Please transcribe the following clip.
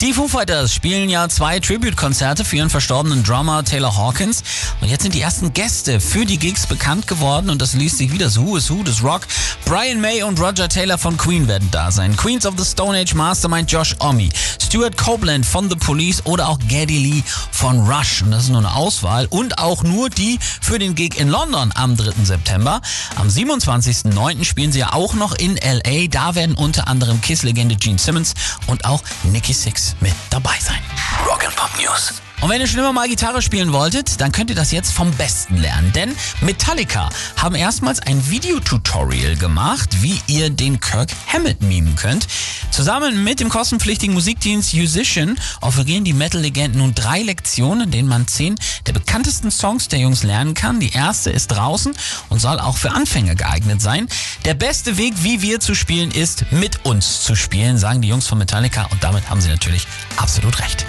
Die Foo Fighters spielen ja zwei Tribute-Konzerte für ihren verstorbenen Drummer Taylor Hawkins. Und jetzt sind die ersten Gäste für die Gigs bekannt geworden und das liest sich wieder so Who is Who des Rock. Brian May und Roger Taylor von Queen werden da sein. Queens of the Stone Age Mastermind Josh Omi, Stuart Copeland von The Police oder auch Geddy Lee von Rush. Und das ist nur eine Auswahl. Und auch nur die für den Gig in London am 3. September. Am 27.09. spielen sie ja auch noch in L.A. Da werden unter anderem Kiss-Legende Gene Simmons und auch Nicky Six mit dabei sein. Rock'n'Pop News. Und wenn ihr schon immer mal Gitarre spielen wolltet, dann könnt ihr das jetzt vom Besten lernen. Denn Metallica haben erstmals ein Videotutorial gemacht, wie ihr den Kirk Hammett mimen könnt. Zusammen mit dem kostenpflichtigen Musikdienst Musician offerieren die Metal-Legenden nun drei Lektionen, in denen man zehn der bekanntesten Songs der Jungs lernen kann. Die erste ist draußen und soll auch für Anfänger geeignet sein. Der beste Weg, wie wir zu spielen, ist mit uns zu spielen, sagen die Jungs von Metallica und damit haben sie natürlich absolut recht.